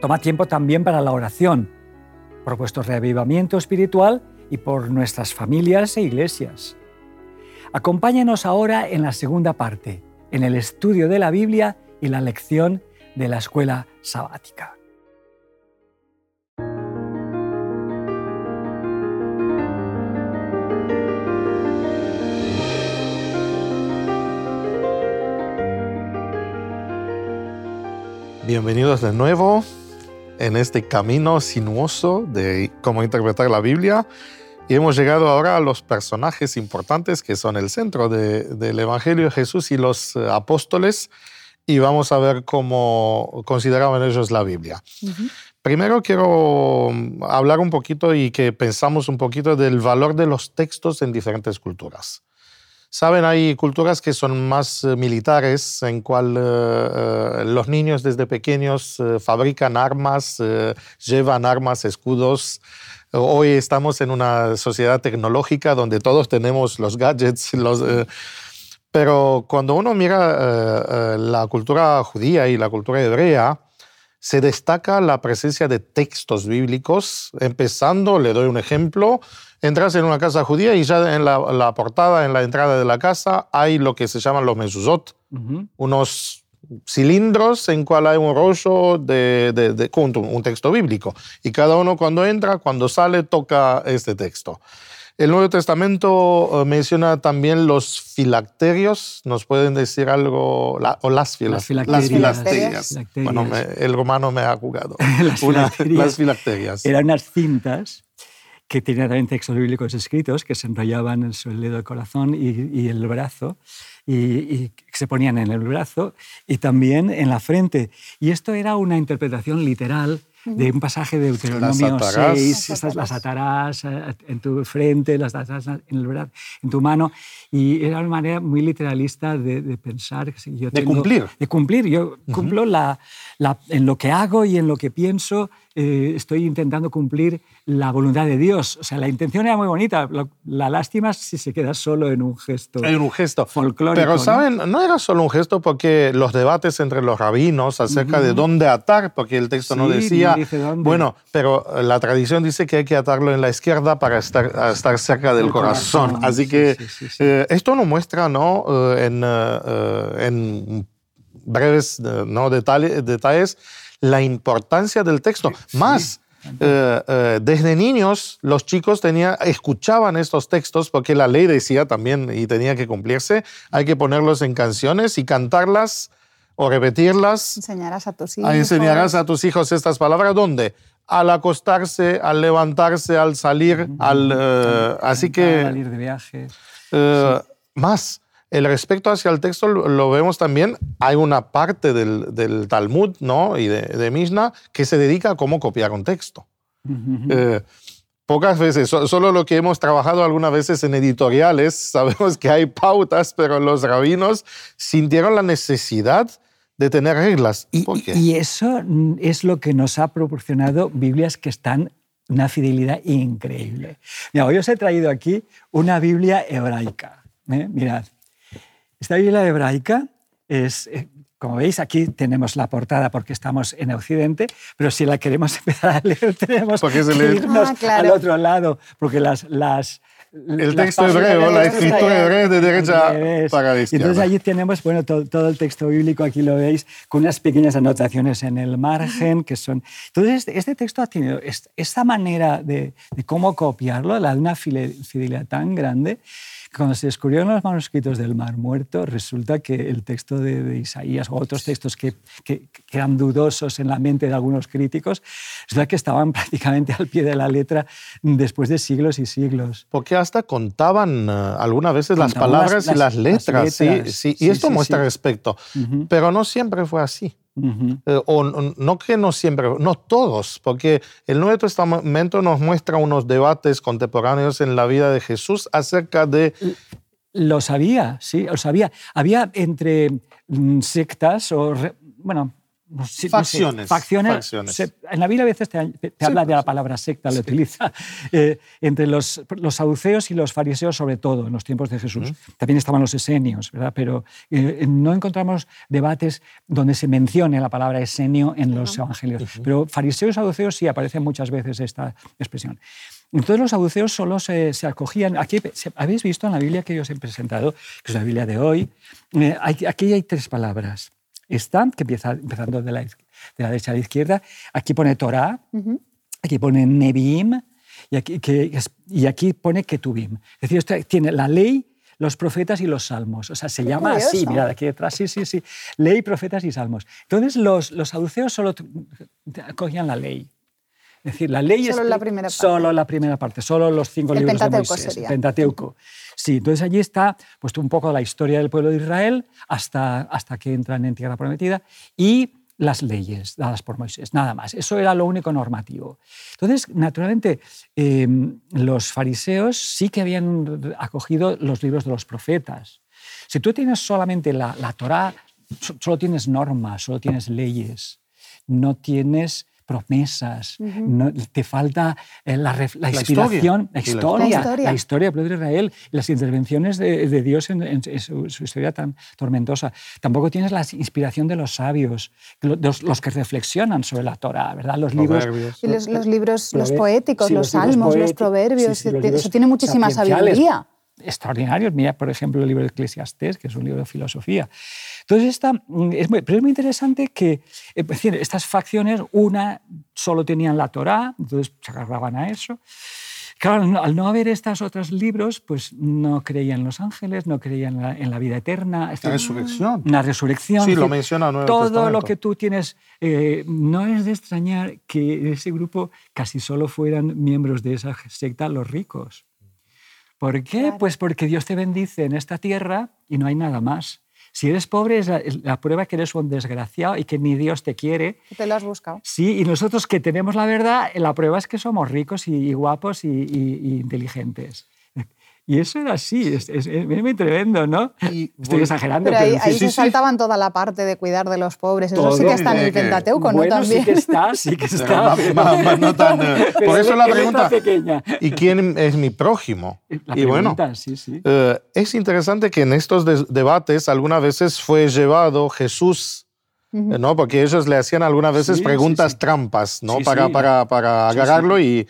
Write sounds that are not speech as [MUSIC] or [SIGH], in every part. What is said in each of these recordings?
Toma tiempo también para la oración, por vuestro reavivamiento espiritual y por nuestras familias e iglesias. Acompáñanos ahora en la segunda parte, en el estudio de la Biblia y la lección de la escuela sabática. Bienvenidos de nuevo en este camino sinuoso de cómo interpretar la Biblia. Y hemos llegado ahora a los personajes importantes que son el centro del Evangelio de Jesús y los eh, apóstoles. Y vamos a ver cómo consideraban ellos la Biblia. Primero quiero mm, hablar un poquito y que pensamos un poquito del valor de los textos en diferentes culturas. Saben, hay culturas que son más eh, militares, en cual eh, eh, los niños desde pequeños fabrican armas, llevan armas, escudos. Hoy estamos en una sociedad tecnológica donde todos tenemos los gadgets, [LAUGHS] pero cuando uno mira la cultura judía y la cultura hebrea, se destaca la presencia de textos bíblicos, empezando, le doy un ejemplo, entras en una casa judía y ya en la, portada, en la entrada de la casa, hay lo que se llaman los mezuzot, unos cilindros en cual hay un rollo de, de, un texto bíblico. Y cada uno cuando entra, cuando sale, toca este texto. El Nuevo Testamento eh, menciona también los filacterios. ¿Nos pueden decir algo? o las, filacterias. Bueno, el romano me ha jugado. [LAUGHS] las, filacterias las filacterias. Eran unas cintas que tenían también textos bíblicos escritos que se enrollaban en el dedo del corazón y, el brazo y, y, se ponían en el brazo y también en la frente. Y esto era una interpretación literal de un pasaje de Deuteronomio 6, estas las atarás eh, en tu frente, las atarás en, el brazo, en tu mano, y era una manera muy literalista de, pensar. Yo de cumplir. De cumplir. Yo cumplo la, la, en lo que hago y en lo que pienso, eh, estoy intentando cumplir la voluntad de Dios. O sea, la intención era muy bonita. La lástima es si se queda solo en un gesto. En un gesto. Folclórico. Pero, ¿saben? ¿no? era solo un gesto porque los debates entre los rabinos acerca de dónde atar, porque el texto no decía. Bueno, pero la tradición dice que hay que atarlo en la izquierda para estar, estar cerca del corazón. Así que eh, esto nos muestra, ¿no? Eh, en, en breves ¿no? detalles la importancia del texto. Más, eh, eh, desde niños los chicos tenía, escuchaban estos textos porque la ley decía también y tenía que cumplirse, hay que ponerlos en canciones y cantarlas o repetirlas. Enseñarás a tus hijos. Enseñarás a tus hijos estas palabras. ¿Dónde? Al acostarse, al levantarse, al salir, al... Uh, así que... Salir de viaje. Más el respecto hacia el texto lo vemos también, hay una parte del, Talmud ¿no? y de, de, Mishnah que se dedica a cómo copiar un texto. Eh, pocas veces, solo lo que hemos trabajado algunas veces en editoriales, [LAUGHS] sabemos que hay pautas, pero los rabinos sintieron la necesidad de tener reglas. Y, y eso es lo que nos ha proporcionado Biblias que están una fidelidad increíble. Mira, hoy os he traído aquí una Biblia hebraica. ¿eh? Mirad, esta Biblia hebraica es, eh, como veis, aquí tenemos la portada porque estamos en Occidente, pero si la queremos [LAUGHS] empezar a leer tenemos que irnos ah, al otro lado, porque las... las el texto hebreo, la escritura hebrea de derecha para la izquierda. Entonces allí tenemos bueno, todo, el texto bíblico, aquí lo veis, con unas pequeñas anotaciones en el margen que son... Entonces este, este texto ha tenido esta manera de, de cómo copiarlo, la de una fidelidad tan grande, cuando se descubrieron los manuscritos del Mar Muerto, resulta que el texto de, Isaías o otros textos que, que, eran dudosos en la mente de algunos críticos, resulta que estaban [LAUGHS] prácticamente al pie de la letra después de siglos y siglos. Porque hasta contaban uh, algunas veces las palabras y las letras. sí, sí, y esto muestra respecto. Pero no siempre fue así. Eh, o no que no siempre, no todos, porque el Nuevo Testamento nos muestra unos debates contemporáneos en la vida de Jesús acerca de... Lo sabía, sí, lo sabía. Había entre mm, sectas o, bueno, facciones. facciones. en la Biblia a veces te, habla de la palabra secta, lo utiliza. [LAUGHS] Eh, entre los, los, saduceos y los fariseos, sobre todo, en los tiempos de Jesús. También estaban los esenios, ¿verdad? Pero eh, no encontramos debates donde se mencione la palabra esenio en los evangelios. Pero fariseos y saduceos sí aparece muchas veces esta expresión. Entonces los saduceos solo se, acogían. Aquí habéis visto en la Biblia que yo os he presentado, que es la Biblia de hoy. Eh, aquí hay tres palabras esta, que empieza empezando de la, de la derecha a la izquierda. Aquí pone Torah, aquí pone Nebim y aquí, que, y aquí pone Ketubim. Es decir, tiene la ley, los profetas y los salmos. O sea, se llama así, mirad aquí detrás, sí, sí, sí. Ley, profetas y salmos. Entonces los, los saduceos solo cogían la ley. Es decir, la ley solo es la primera parte. solo la primera parte, solo los cinco libros de Moisés, sería. Pentateuco. Sí, entonces allí está pues, un poco la historia del pueblo de Israel hasta, hasta que entran en Tierra Prometida y las leyes dadas por Moisés, nada más. Eso era lo único normativo. Entonces, naturalmente, em, los fariseos sí que habían acogido los libros de los profetas. Si tú tienes solamente la, la Torá, solo tienes normas, solo tienes leyes, no tienes promesas, no, te falta eh, la, la, inspiración, la historia, la historia, del pueblo de Israel, las intervenciones de, Dios en, su, historia tan tormentosa. Tampoco tienes la inspiración de los sabios, los, los que reflexionan sobre la Torah, ¿verdad? Los libros, y los, libros, los poéticos, los, salmos, los proverbios, eso tiene muchísima sabiduría extraordinarios. Mira, por ejemplo, el libro de Eclesiastés, que es un libro de filosofía. Entonces, esta, mm, es muy, pero es muy interesante que eh, decir, estas facciones, una solo tenían la Torá, entonces se agarraban a eso. Claro, al no haber estos otros libros, pues no creían en los ángeles, no creían en la, vida eterna. La resurrección. La resurrección. Sí, lo menciona Nuevo Todo lo que tú tienes, eh, no es de extrañar que en ese grupo casi solo fueran miembros de esa secta los ricos. ¿Por qué? Pues porque Dios te bendice en esta tierra y no hay nada más. Si eres pobre es la, prueba que eres un desgraciado y que ni Dios te quiere. Te lo has buscado. Sí, y nosotros que tenemos la verdad, la prueba es que somos ricos y, guapos y inteligentes. Y eso era así, es, muy tremendo, ¿no? Estoy exagerando. Pero ahí, se saltaban toda la parte de cuidar de los pobres. Eso sí que está en el Pentateuco, ¿no? También. sí que está, sí que está. no tan, [LAUGHS] por eso la pregunta, ¿y quién es mi prójimo? [LAUGHS] La y bueno, sí, sí. Eh, es interesante que en estos debates algunas veces fue llevado Jesús ¿no? Porque ellos le hacían algunas veces preguntas trampas, ¿no? para, para, para agarrarlo y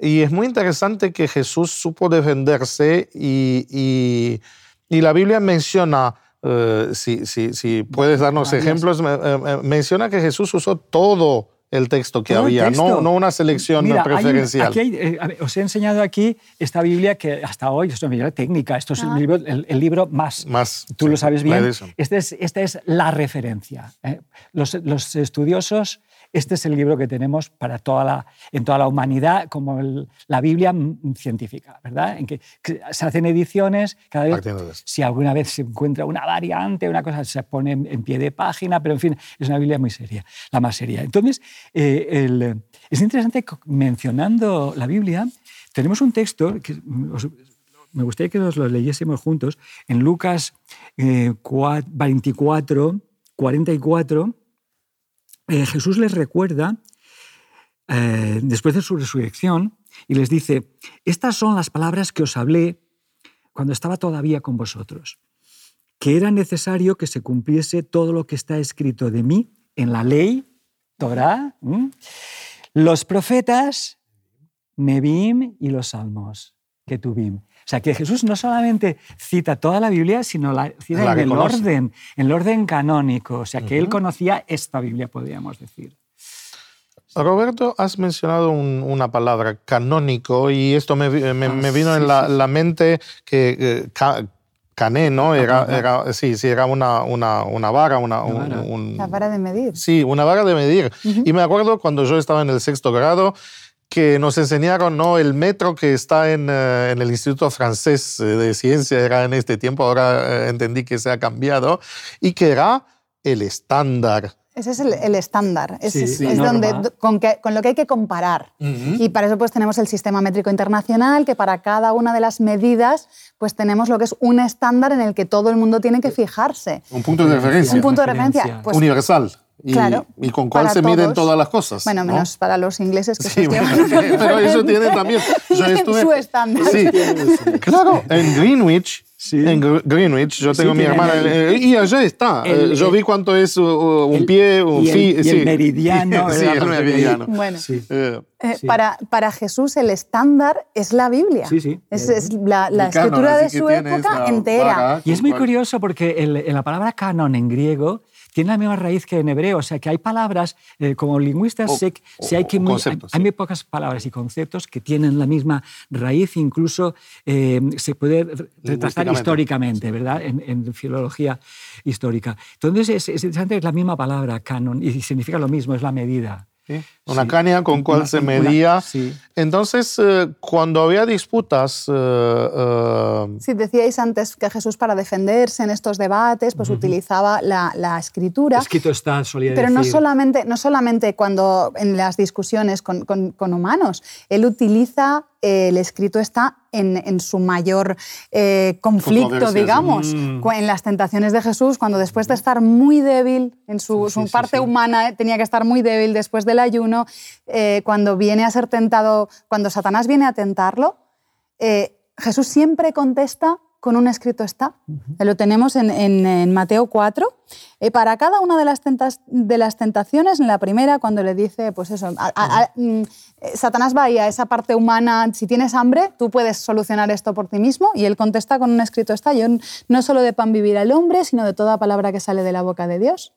y es muy interesante que Jesús supo defenderse y, y, la Biblia menciona, eh, si, si, si, puedes darnos ejemplos, eh, menciona que Jesús usó todo el texto que había, No, no una selección preferencial. Eh, os he enseñado aquí esta Biblia que hasta hoy es una Biblia técnica, esto es el, libro, el, libro más. más Tú lo sabes bien. Este es, esta es la referencia. Los, los estudiosos este es el libro que tenemos para toda la, en toda la humanidad, como la Biblia científica, ¿verdad? En que, se hacen ediciones, cada vez, si alguna vez se encuentra una variante, una cosa, se pone en, pie de página, pero en fin, es una Biblia muy seria, la más seria. Entonces, eh, es interesante mencionando la Biblia, tenemos un texto que me gustaría que nos lo leyésemos juntos, en Lucas 24, eh, 44, eh, Jesús les recuerda, eh, después de su resurrección, y les dice, estas son las palabras que os hablé cuando estaba todavía con vosotros, que era necesario que se cumpliese todo lo que está escrito de mí en la ley, Torah, los profetas, Nebim y los salmos, que tuvimos. O sea, que Jesús no solamente cita toda la Biblia, sino la cita en el orden, en el orden canónico. O sea, que él conocía esta Biblia, podríamos decir. Roberto, has mencionado una palabra, canónico, y esto me, ah, vino en la, mente que eh, cané, ¿no? Era, sí, sí, era una, una, una vara. Una, una vara de medir. Sí, una vara de medir. Y me acuerdo cuando yo estaba en el sexto grado, que nos enseñaron, ¿no? El metro que está en, eh, en, el Instituto Francés de Ciencia era en este tiempo, ahora eh, entendí que se ha cambiado, y que era el estándar Ese es el, estándar, es, donde, con, con, lo que hay que comparar. Y para eso pues tenemos el sistema métrico internacional, que para cada una de las medidas pues tenemos lo que es un estándar en el que todo el mundo tiene que fijarse. Un punto de referencia. Un punto de referencia. Pues, Universal. Y, claro, y con cuál se miden todas las cosas. Bueno, menos para los ingleses que sí, [LAUGHS] pero eso tiene también. Yo [LAUGHS] estuve, su estándar. Sí, claro, en Greenwich en Greenwich, yo tengo mi hermana. y allá está. Eh, yo vi cuánto es un pie, un fi. el meridiano. [LAUGHS] sí, el meridiano. Bueno, eh, eh, para, para Jesús el estándar es la Biblia. Sí, sí. Es, la, escritura de su época entera. Y es muy curioso porque en la palabra canon en griego tiene la misma raíz que en hebreo, o sea que hay palabras, eh, como lingüistas, sé, que hay, que muy, hay, muy pocas palabras y conceptos que tienen la misma raíz, incluso eh, se puede retratar históricamente, ¿verdad? En, filología histórica. Entonces es, es interesante, es la misma palabra, canon, y significa lo mismo, es la medida. Una caña con cual se medía. Entonces, eh, cuando había disputas... Eh, eh, sí, decíais antes que Jesús para defenderse en estos debates pues utilizaba la, la, escritura. Escrito está, solía Pero no solamente, no solamente cuando en las discusiones con, con, con humanos, él utiliza el escrito está en, su mayor eh, conflicto, digamos, mm. en las tentaciones de Jesús, cuando después de estar muy débil, en su, parte humana eh, tenía que estar muy débil después del ayuno, eh, cuando viene a ser tentado, cuando Satanás viene a tentarlo, Jesús siempre contesta con un escrito está. Lo tenemos en, Mateo 4. Eh, para cada una de las, de las tentaciones, en la primera, cuando le dice, pues eso, mm, eh, Satanás va ahí a esa parte humana, si tienes hambre, tú puedes solucionar esto por ti mismo, y él contesta con un escrito está. Yo no solo de pan vivir el hombre, sino de toda palabra que sale de la boca de Dios.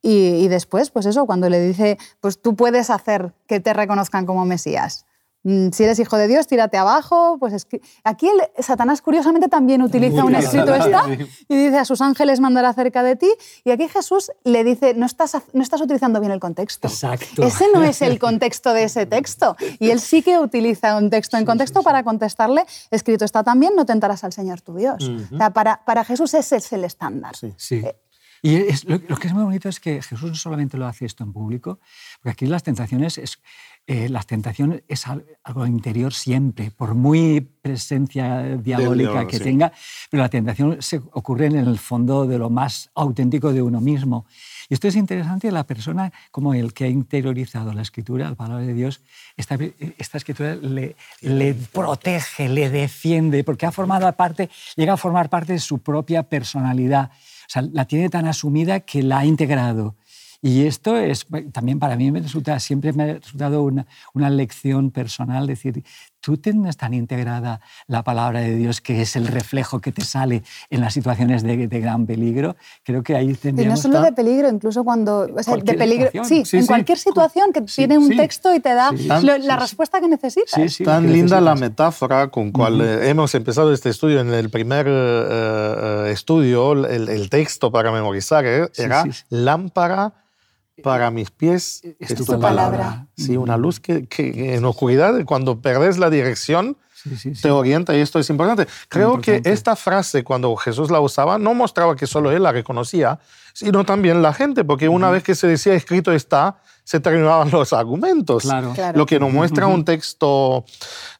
y, y después, pues eso, cuando le dice, pues tú puedes hacer que te reconozcan como Mesías. Mm, si eres hijo de Dios, tírate abajo. Pues Aquí el, Satanás curiosamente también utiliza un escrito está y dice a sus ángeles mandará cerca de ti. Y aquí Jesús le dice, no estás, no estás utilizando bien el contexto. Exacto. Ese no es el contexto de ese texto. Y él sí que utiliza un texto en contexto para contestarle, escrito está también, no tentarás al Señor tu Dios. para, para, Jesús ese es el estándar. Sí. Eh, y lo, lo, que es muy bonito es que Jesús no solamente lo hace esto en público, porque aquí las tentaciones es, eh, la tentación es algo interior siempre, por muy presencia diabólica que tenga, pero la tentación se ocurre en el fondo de lo más auténtico de uno mismo. Y esto es interesante, la persona como el que ha interiorizado la escritura, la palabra de Dios, esta, esta escritura le, le, protege, le defiende, porque ha formado parte, llega a formar parte de su propia personalidad. O sea, la tiene tan asumida que la ha integrado. Y esto es también para mí me resulta, siempre me ha resultado una, una lección personal, decir, tú tienes tan integrada la palabra de Dios que es el reflejo que te sale en las situaciones de, gran peligro. Creo que ahí tendríamos... Y no solo de peligro, incluso cuando... O sea, de peligro, sí, en cualquier situación que tiene un texto y te da la respuesta que necesitas. tan linda la metáfora con cual eh, hemos empezado este estudio. En el primer eh, estudio, el, el, texto para memorizar era lámpara para mis pies es, tu, palabra. Sí, una luz que, en oscuridad, cuando perdes la dirección, te orienta y esto es importante. Creo que esta frase, cuando Jesús la usaba, no mostraba que solo él la reconocía, sino también la gente, porque una vez que se decía escrito está, se terminaban los argumentos. Claro. Lo que nos muestra un texto,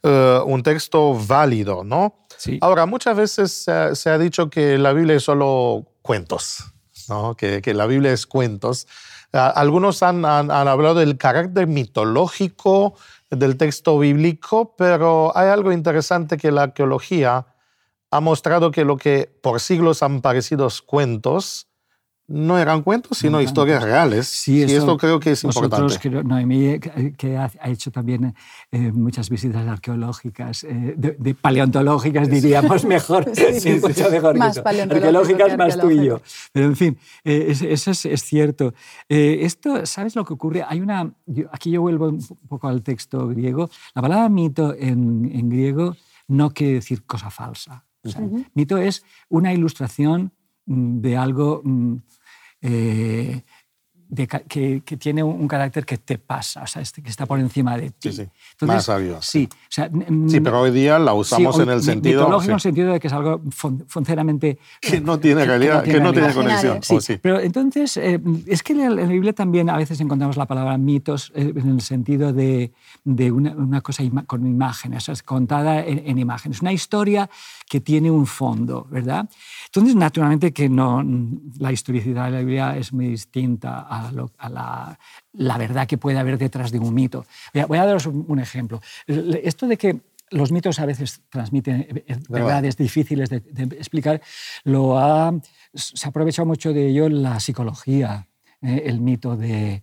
eh, un texto válido, ¿no? Ahora, muchas veces se ha, dicho que la Biblia es solo cuentos, ¿no? que, que la Biblia es cuentos. Algunos han, hablado del carácter mitológico del texto bíblico, pero hay algo interesante que la arqueología ha mostrado que lo que por siglos han parecido cuentos, no eran cuentos, sino historias reales. Sí, y esto creo que es importante. Creo, Noemí, que ha, hecho también eh, muchas visitas arqueológicas, eh, de, paleontológicas diríamos [LAUGHS] mejor, sí, mucho mejor más arqueológicas más tú y yo. Pero en fin, eh, eso es, cierto. esto, ¿sabes lo que ocurre? Hay una, aquí yo vuelvo un poco al texto griego. La palabra mito en, en griego no quiere decir cosa falsa. Mito es una ilustración de algo mm, eh, que, tiene un, carácter que te pasa, o sea, este, que está por encima de ti. Sí, sí. Más sabio. Sí, o sea, sí, pero hoy día la usamos en el sentido... En el sentido de que es algo funcionalmente... [LAUGHS] Que no tiene realidad, que no tiene, conexión. Sí, pero entonces, eh, es que en la Biblia también a veces encontramos la palabra mitos eh, en el sentido de, de una, cosa con imágenes, es contada en, en imágenes. Una historia que tiene un fondo, ¿verdad? Entonces, naturalmente que no, la historicidad de la Biblia es muy distinta a, la, verdad que puede haber detrás de un mito. Voy a, daros un, ejemplo. Esto de que los mitos a veces transmiten eh, eh, verdades difíciles de, explicar, lo ha, se ha aprovechado mucho de ello la psicología, eh, el mito de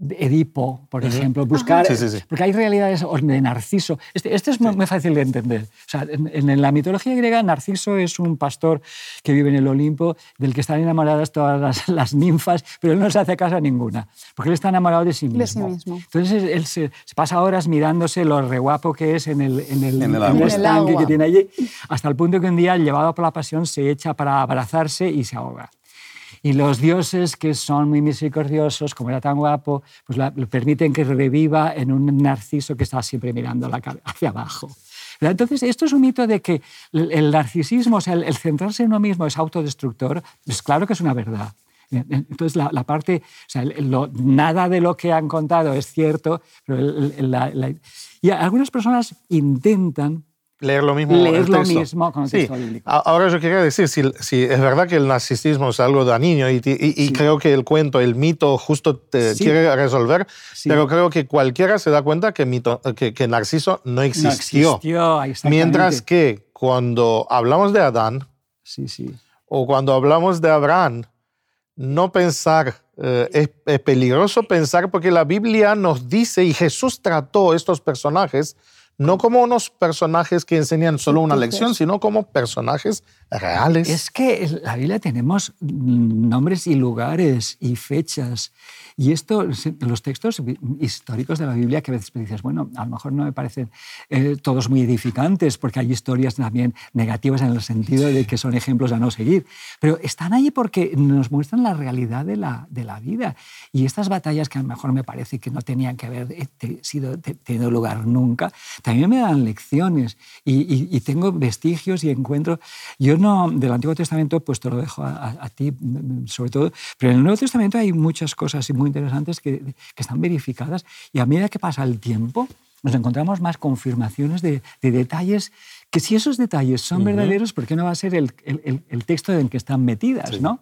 Edipo, por ejemplo, buscar, porque hay realidades de Narciso. Este, este es muy, fácil de entender. O sea, en, la mitología griega, Narciso es un pastor que vive en el Olimpo, del que están enamoradas todas las, [LAUGHS] ninfas, pero él no se hace caso a ninguna, porque él está enamorado de sí mismo. Entonces él se, pasa horas mirándose lo re guapo que es en el, en el, en estanque que tiene allí, hasta el punto que un día, llevado por la pasión, se echa para abrazarse y se ahoga. Y los dioses, que son muy misericordiosos, como era tan guapo, pues lo permiten que reviva en un narciso que está siempre mirando hacia abajo. Entonces, esto es un mito de que el narcisismo, o sea, el, centrarse en uno mismo es autodestructor, pues claro que es una verdad. Entonces, la, parte, o sea, nada de lo que han contado es cierto, pero y algunas personas intentan leer lo mismo. Leer lo mismo con el texto bíblico. Ahora yo quería decir, si, si, es verdad que el narcisismo es algo dañino y, y, creo que el cuento, el mito justo te quiere resolver, pero creo que cualquiera se da cuenta que, mito, que, que Narciso no existió. No existió Mientras que cuando hablamos de Adán sí, sí. o cuando hablamos de Abraham, no pensar, eh, es, es peligroso pensar porque la Biblia nos dice y Jesús trató estos personajes no como unos personajes que enseñan solo una lección, sino como personajes reales. Es que en la Biblia tenemos nombres y lugares y fechas y esto, los textos históricos de la Biblia, que a veces dices, bueno, a lo mejor no me parecen eh, todos muy edificantes, porque hay historias también negativas en el sentido de que son ejemplos a no seguir, pero están ahí porque nos muestran la realidad de la, de la vida. Y estas batallas que a lo mejor me parece que no tenían que haber eh, sido, tenido lugar nunca, también me dan lecciones y, y, tengo vestigios y encuentro. Yo no, del Antiguo Testamento, pues te lo dejo a, a, ti, sobre todo, pero en el Nuevo Testamento hay muchas cosas y muy interesantes que, que, están verificadas y a medida que pasa el tiempo nos encontramos más confirmaciones de, de detalles que si esos detalles son verdaderos, ¿por qué no va a ser el, el, el texto en que están metidas? ¿no?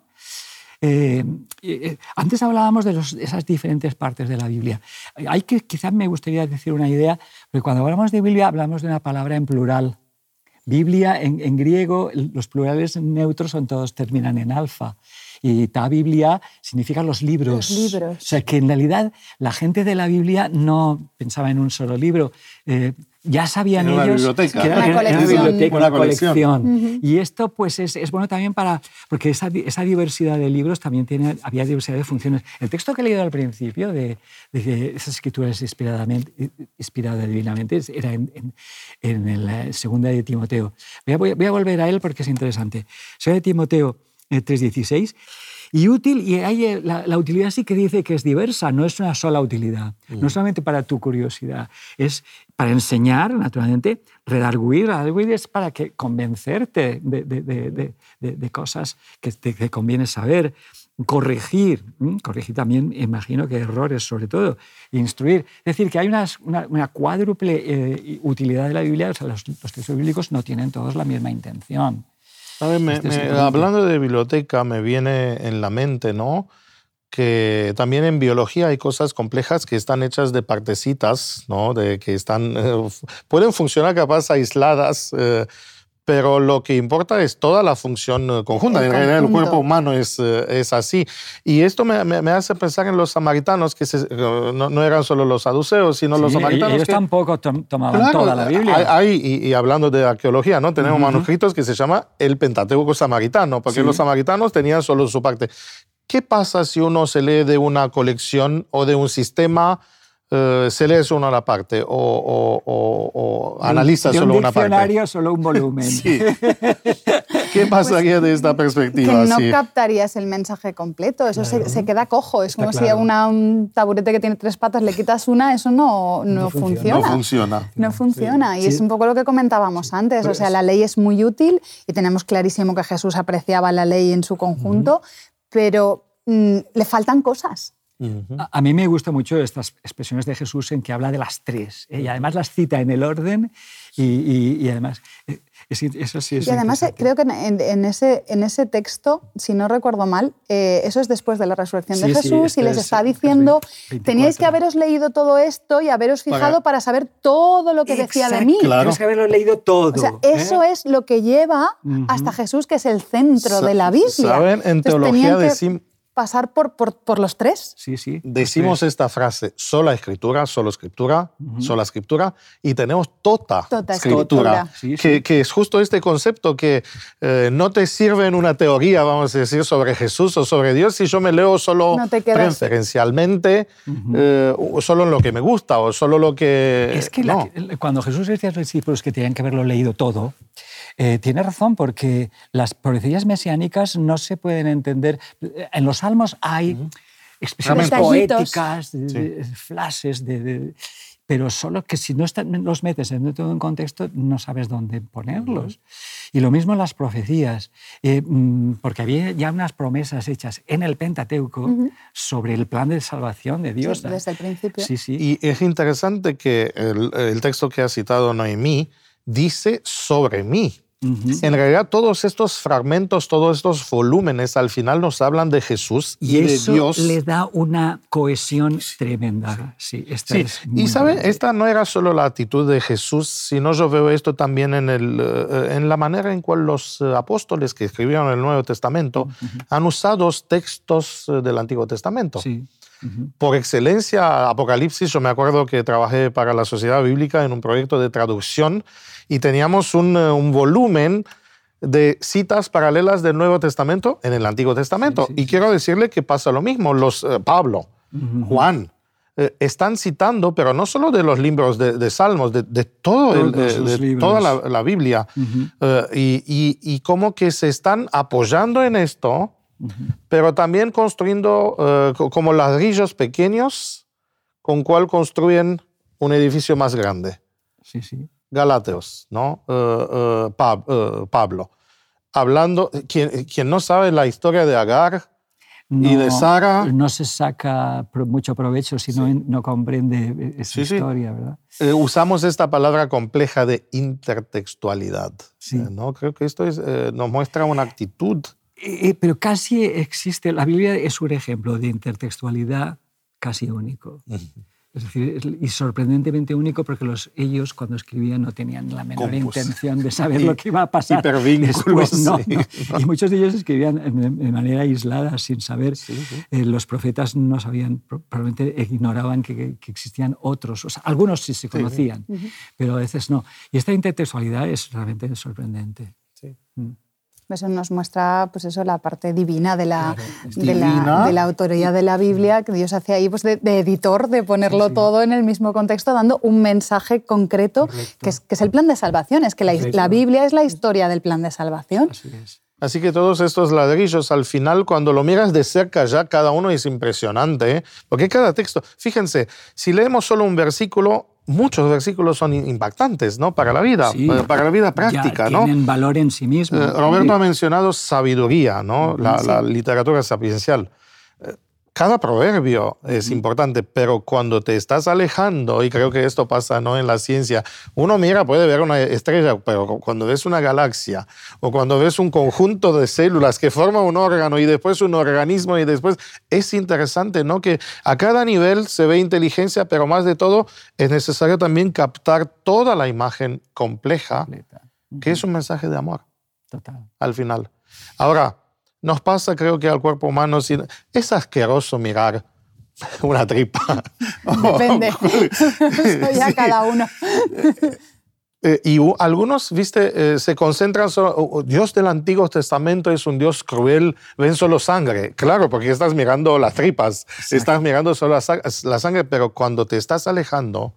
Eh, eh, antes hablábamos de los, esas diferentes partes de la Biblia. Hay que, quizás me gustaría decir una idea, porque cuando hablamos de Biblia hablamos de una palabra en plural. Biblia en, en griego, los plurales neutros son todos terminan en alfa. Y ta Biblia significa los libros. Los libros. O sea, que en realidad la gente de la Biblia no pensaba en un solo libro. Eh, ya sabían ellos que era una, colección. Una colección. Y esto pues es, es, bueno también para, porque esa, esa, diversidad de libros también tiene, había diversidad de funciones. El texto que he leído al principio de, de esas escrituras inspiradamente, inspiradas divinamente era en, en, la segunda de Timoteo. Voy a, voy a, volver a él porque es interesante. Segunda de Timoteo 3.16. Y útil, y hay eh, la, utilidad sí que dice que es diversa, no es una sola utilidad, no mm. solamente para tu curiosidad, es para enseñar, naturalmente, redarguir, redarguir es para que convencerte de, de, de, cosas que te, conviene saber, corregir, corregir también, imagino que errores sobre todo, instruir. Es decir, que hay una, una, cuádruple eh, utilidad de la Biblia, o sea, los, los textos bíblicos no tienen todos la misma intención. Este hablando de biblioteca, me viene en la mente, ¿no? Que también en biología hay cosas complejas que están hechas de partecitas, ¿no? De que están, [LAUGHS] pueden funcionar capaz aisladas. Eh, pero lo que importa es toda la función eh, conjunta. en realidad el cuerpo humano es, eh, es así. Y esto me, me, hace pensar en los samaritanos, que eh, no, no, eran solo los saduceos, sino los samaritanos. Ellos tampoco tomaban toda la Biblia. Hay, y, hablando de arqueología, ¿no? tenemos manuscritos que se llama el Pentateuco samaritano, porque los samaritanos tenían solo su parte. ¿Qué pasa si uno se lee de una colección o de un sistema eh, se lee solo una parte o, analiza solo una parte. un diccionario solo un volumen. [LAUGHS] ¿Qué pasaría de esta perspectiva? Que no captarías el mensaje completo, eso se, queda cojo. Es como si a una, un taburete que tiene tres patas le quitas una, eso no, no, funciona. No funciona. No funciona. Y es un poco lo que comentábamos antes. o sea, pues la ley es muy útil y tenemos clarísimo que Jesús apreciaba la ley en su conjunto, pero mm, le faltan cosas a, mí me gustan mucho estas expresiones de Jesús en que habla de las tres ¿eh? y además las cita en el orden y, además eh, eso sí es Y además eh, creo que en, ese, en ese texto, si no recuerdo mal, eso es después de la resurrección de Jesús y les está diciendo, teníais que haberos leído todo esto y haberos fijado para, saber todo lo que decía de mí. Claro. que haberlo leído todo. O sea, eso es lo que lleva hasta Jesús, que es el centro de la Biblia. ¿Saben? En teología decimos pasar por, por, los tres. Sí, sí. Decimos esta frase, sola escritura, solo escritura, sola escritura, y tenemos tota, tota escritura, que, que, es justo este concepto que eh, no te sirve en una teoría, vamos a decir, sobre Jesús o sobre Dios si yo me leo solo preferencialmente, eh, solo en lo que me gusta o solo lo que... Es que cuando Jesús decía a los discípulos que tenían que haberlo leído todo, eh, tiene razón, porque las profecías mesiánicas no se pueden entender. En los salmos hay expresiones poéticas, de, flashes, de, pero solo que si no los metes en todo un contexto no sabes dónde ponerlos. Y lo mismo en las profecías, eh, mm, porque había ya unas promesas hechas en el Pentateuco sobre el plan de salvación de Dios. desde el principio. Sí, sí. Y es interesante que el, el texto que ha citado Noemí dice sobre mí. En realidad, todos estos fragmentos, todos estos volúmenes, al final nos hablan de Jesús y, de Dios. le da una cohesión tremenda. Sí, y sabe, esta no era solo la actitud de Jesús, sino yo veo esto también en, el, eh, en la manera en cual los eh, apóstoles que escribieron el Nuevo Testamento han usado textos eh, del Antiguo Testamento. Por excelencia, Apocalipsis, yo me acuerdo que trabajé para la Sociedad Bíblica en un proyecto de traducción y teníamos un, eh, un volumen de citas paralelas del Nuevo Testamento en el Antiguo Testamento. y quiero decirle que pasa lo mismo. Los, eh, Pablo, Juan, eh, están citando, pero no solo de los libros de, Salmos, de, todo de, toda la, Biblia, y, y, y, como que se están apoyando en esto, pero también construyendo como ladrillos pequeños con cual construyen un edificio más grande. Sí, sí. Galateos, ¿no? Eh, eh, eh, Pablo. Hablando, quien, quien, no sabe la historia de Agar y de Sara. No se saca mucho provecho si no, no, comprende esa historia, ¿verdad? usamos esta palabra compleja de intertextualidad. ¿no? Creo que esto es, nos muestra una actitud. Pero casi existe, la Biblia es un ejemplo de intertextualidad casi único. Es decir, y sorprendentemente único porque los, ellos cuando escribían no tenían la menor intención de saber lo que iba a pasar. Después, no, Y muchos de ellos escribían de manera aislada, sin saber. Eh, los profetas no sabían, probablemente ignoraban que, existían otros. O sea, algunos sí se conocían, pero a veces no. Y esta intertextualidad es realmente sorprendente. Sí. Mm. Eso nos muestra pues eso, la parte divina de la, de, la, autoría de la Biblia, que Dios hace ahí pues, de, editor, de ponerlo todo en el mismo contexto, dando un mensaje concreto, que es, que es, el plan de salvación. Es que la, la, Biblia es la historia del plan de salvación. Así es. Así que todos estos ladrillos, al final, cuando lo miras de cerca ya, cada uno es impresionante, ¿eh? porque cada texto, fíjense, si leemos solo un versículo, muchos versículos son impactantes, ¿no? Para la vida, eh, para la vida práctica, ¿no? Tienen valor en sí mismos. Eh, Roberto ha mencionado sabiduría, ¿no? La, la literatura sapiencial cada proverbio es importante, pero cuando te estás alejando, y creo que esto pasa ¿no? en la ciencia, uno mira, puede ver una estrella, pero cuando ves una galaxia o cuando ves un conjunto de células que forma un órgano y después un organismo y después, es interesante, ¿no? Que a cada nivel se ve inteligencia, pero más de todo es necesario también captar toda la imagen compleja, que es un mensaje de amor. Total. Al final. Ahora, nos pasa, creo que al cuerpo humano, es asqueroso mirar [LAUGHS] una tripa. [LAUGHS] Depende. [LAUGHS] Soy a cada uno. Eh, y algunos, viste, eh, se concentran solo, Dios del Antiguo Testamento es un Dios cruel, ven solo sangre. Claro, porque estás mirando las tripas, estás mirando solo la, sangre, pero cuando te estás alejando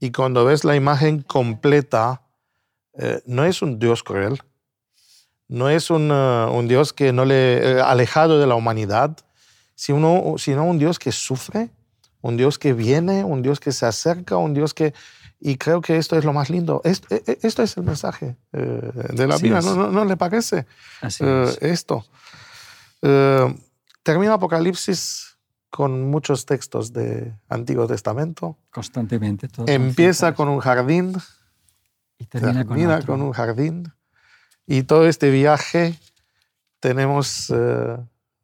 y cuando ves la imagen completa, eh, no es un Dios cruel, no es un, un Dios que no le alejado de la humanidad, sino, sino un Dios que sufre, un Dios que viene, un Dios que se acerca, un Dios que y creo que esto es lo más lindo. Esto, e, e, esto es el mensaje eh, de la Biblia, ¿No, ¿No, le parece eh, esto? Eh, termina Apocalipsis con muchos textos de Antiguo Testamento. Constantemente. Empieza con un jardín y termina, con, un jardín. Y todo este viaje tenemos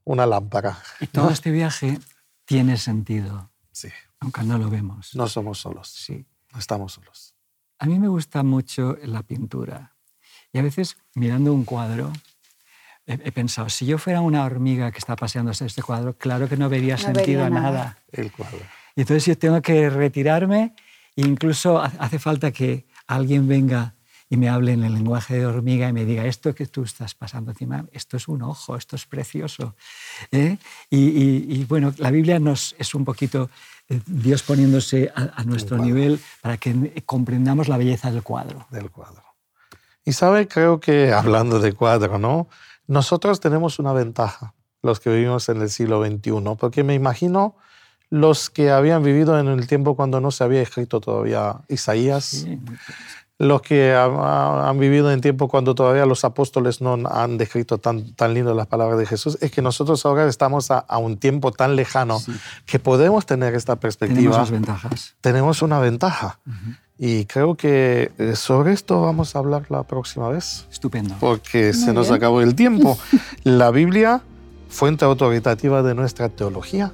una lámpara. Y todo este viaje tiene sentido. Sí. Aunque no lo vemos. No somos solos. Sí. No estamos solos. A mí me gusta mucho la pintura. Y a veces, mirando un cuadro, he, pensado, si yo fuera una hormiga que está paseándose este cuadro, claro que no vería sentido a nada. El cuadro. Y entonces yo tengo que retirarme e incluso hace falta que alguien venga y me hable en el lenguaje de hormiga y me diga, esto que tú estás pasando encima, esto es un ojo, esto es precioso. ¿eh? Y, bueno, la Biblia nos es un poquito eh, Dios poniéndose a, nuestro nivel para que comprendamos la belleza del cuadro. Del cuadro. Y sabe, creo que hablando de cuadro, ¿no? Nosotros tenemos una ventaja, los que vivimos en el siglo XXI, porque me imagino los que habían vivido en el tiempo cuando no se había escrito todavía Isaías, los que han, vivido en tiempo cuando todavía los apóstoles no han descrito tan, tan lindo las palabras de Jesús, es que nosotros ahora estamos a, un tiempo tan lejano que podemos tener esta perspectiva. Tenemos ventajas. Tenemos una ventaja. Y creo que eh, sobre esto vamos a hablar la próxima vez. Estupendo. Porque se nos acabó el tiempo. [LAUGHS] la Biblia, fuente autoritativa de nuestra teología.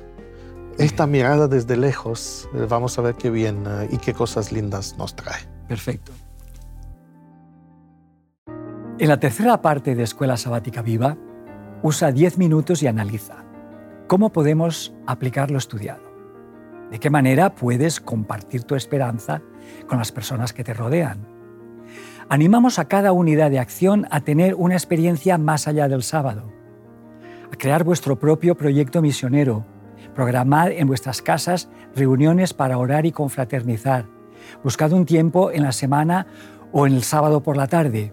Esta mirada desde lejos, eh, vamos a ver qué bien eh, y qué cosas lindas nos trae. Perfecto. En la tercera parte de Escuela Sabática Viva, usa 10 minutos y analiza cómo podemos aplicar lo estudiado. ¿De qué manera puedes compartir tu esperanza con las personas que te rodean? Animamos a cada unidad de acción a tener una experiencia más allá del sábado, a crear vuestro propio proyecto misionero, programar en vuestras casas reuniones para orar y confraternizar, buscad un tiempo en la semana o en el sábado por la tarde